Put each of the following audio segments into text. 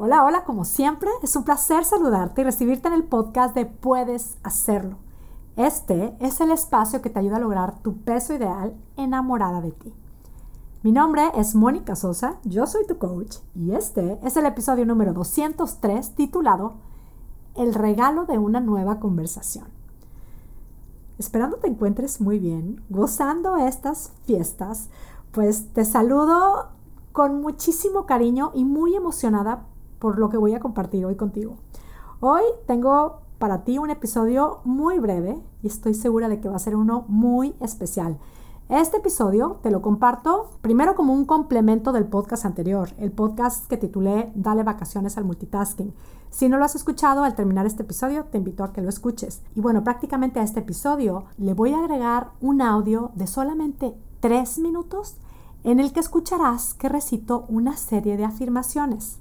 Hola, hola, como siempre, es un placer saludarte y recibirte en el podcast de Puedes Hacerlo. Este es el espacio que te ayuda a lograr tu peso ideal enamorada de ti. Mi nombre es Mónica Sosa, yo soy tu coach y este es el episodio número 203 titulado El regalo de una nueva conversación. Esperando te encuentres muy bien, gozando estas fiestas, pues te saludo con muchísimo cariño y muy emocionada por lo que voy a compartir hoy contigo. Hoy tengo para ti un episodio muy breve y estoy segura de que va a ser uno muy especial. Este episodio te lo comparto primero como un complemento del podcast anterior, el podcast que titulé Dale vacaciones al multitasking. Si no lo has escuchado, al terminar este episodio te invito a que lo escuches. Y bueno, prácticamente a este episodio le voy a agregar un audio de solamente tres minutos en el que escucharás que recito una serie de afirmaciones.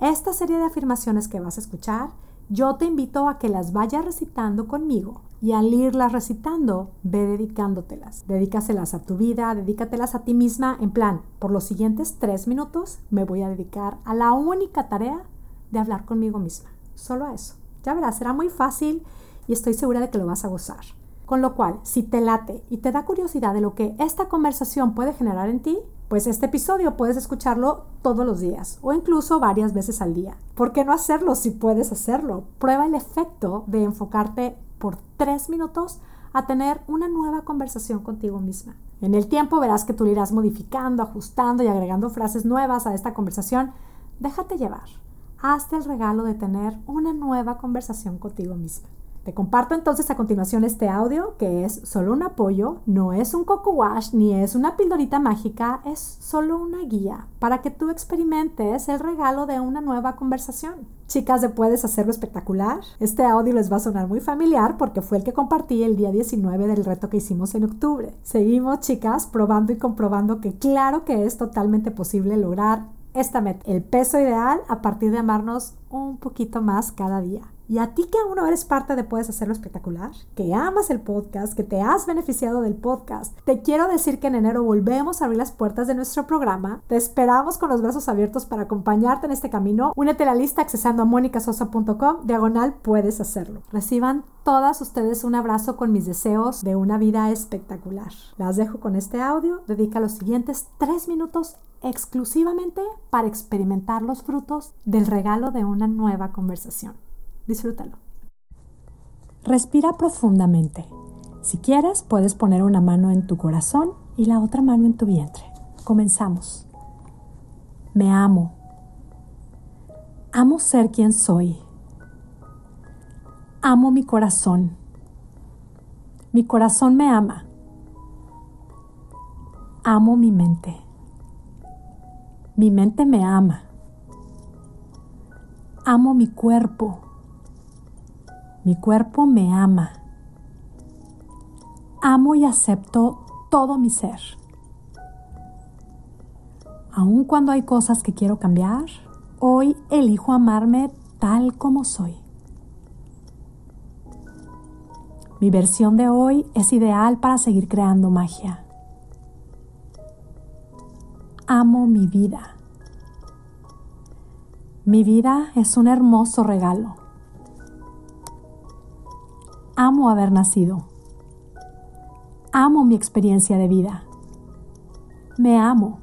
Esta serie de afirmaciones que vas a escuchar, yo te invito a que las vayas recitando conmigo y al irlas recitando, ve dedicándotelas. Dedícaselas a tu vida, dedícatelas a ti misma en plan, por los siguientes tres minutos me voy a dedicar a la única tarea de hablar conmigo misma. Solo a eso. Ya verás, será muy fácil y estoy segura de que lo vas a gozar. Con lo cual, si te late y te da curiosidad de lo que esta conversación puede generar en ti, pues este episodio puedes escucharlo todos los días o incluso varias veces al día. ¿Por qué no hacerlo si puedes hacerlo? Prueba el efecto de enfocarte por tres minutos a tener una nueva conversación contigo misma. En el tiempo verás que tú le irás modificando, ajustando y agregando frases nuevas a esta conversación. Déjate llevar. Hazte el regalo de tener una nueva conversación contigo misma. Te comparto entonces a continuación este audio que es solo un apoyo, no es un coco wash ni es una pildorita mágica, es solo una guía para que tú experimentes el regalo de una nueva conversación. Chicas, ¿de puedes hacerlo espectacular? Este audio les va a sonar muy familiar porque fue el que compartí el día 19 del reto que hicimos en octubre. Seguimos, chicas, probando y comprobando que claro que es totalmente posible lograr esta meta, el peso ideal a partir de amarnos un poquito más cada día. Y a ti que aún no eres parte de Puedes Hacerlo Espectacular, que amas el podcast, que te has beneficiado del podcast, te quiero decir que en enero volvemos a abrir las puertas de nuestro programa. Te esperamos con los brazos abiertos para acompañarte en este camino. Únete a la lista accesando a monicasosa.com, diagonal Puedes Hacerlo. Reciban todas ustedes un abrazo con mis deseos de una vida espectacular. Las dejo con este audio. Dedica los siguientes tres minutos exclusivamente para experimentar los frutos del regalo de una nueva conversación. Disfrútalo. Respira profundamente. Si quieres, puedes poner una mano en tu corazón y la otra mano en tu vientre. Comenzamos. Me amo. Amo ser quien soy. Amo mi corazón. Mi corazón me ama. Amo mi mente. Mi mente me ama. Amo mi cuerpo. Mi cuerpo me ama. Amo y acepto todo mi ser. Aun cuando hay cosas que quiero cambiar, hoy elijo amarme tal como soy. Mi versión de hoy es ideal para seguir creando magia. Amo mi vida. Mi vida es un hermoso regalo. Amo haber nacido. Amo mi experiencia de vida. Me amo.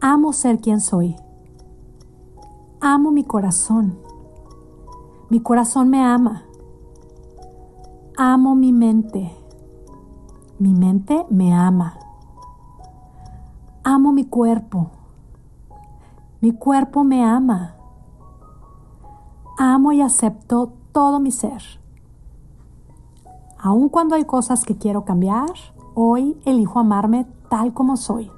Amo ser quien soy. Amo mi corazón. Mi corazón me ama. Amo mi mente. Mi mente me ama. Amo mi cuerpo. Mi cuerpo me ama. Amo y acepto todo mi ser. Aun cuando hay cosas que quiero cambiar, hoy elijo amarme tal como soy.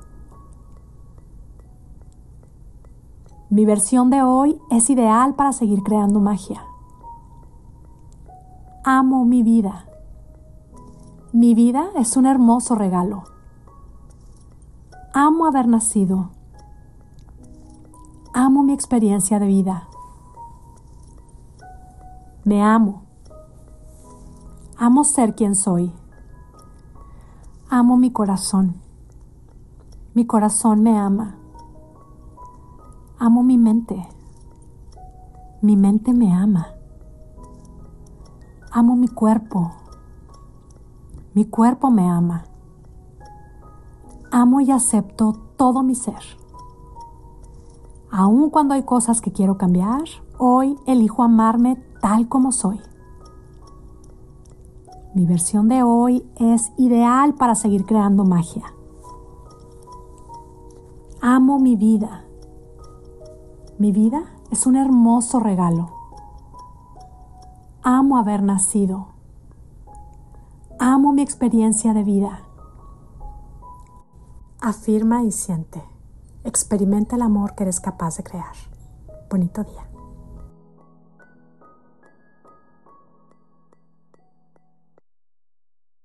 Mi versión de hoy es ideal para seguir creando magia. Amo mi vida. Mi vida es un hermoso regalo. Amo haber nacido. Amo mi experiencia de vida. Me amo. Amo ser quien soy. Amo mi corazón. Mi corazón me ama. Amo mi mente. Mi mente me ama. Amo mi cuerpo. Mi cuerpo me ama. Amo y acepto todo mi ser. Aun cuando hay cosas que quiero cambiar, hoy elijo amarme tal como soy. Mi versión de hoy es ideal para seguir creando magia. Amo mi vida. Mi vida es un hermoso regalo. Amo haber nacido. Amo mi experiencia de vida. Afirma y siente. Experimenta el amor que eres capaz de crear. Bonito día.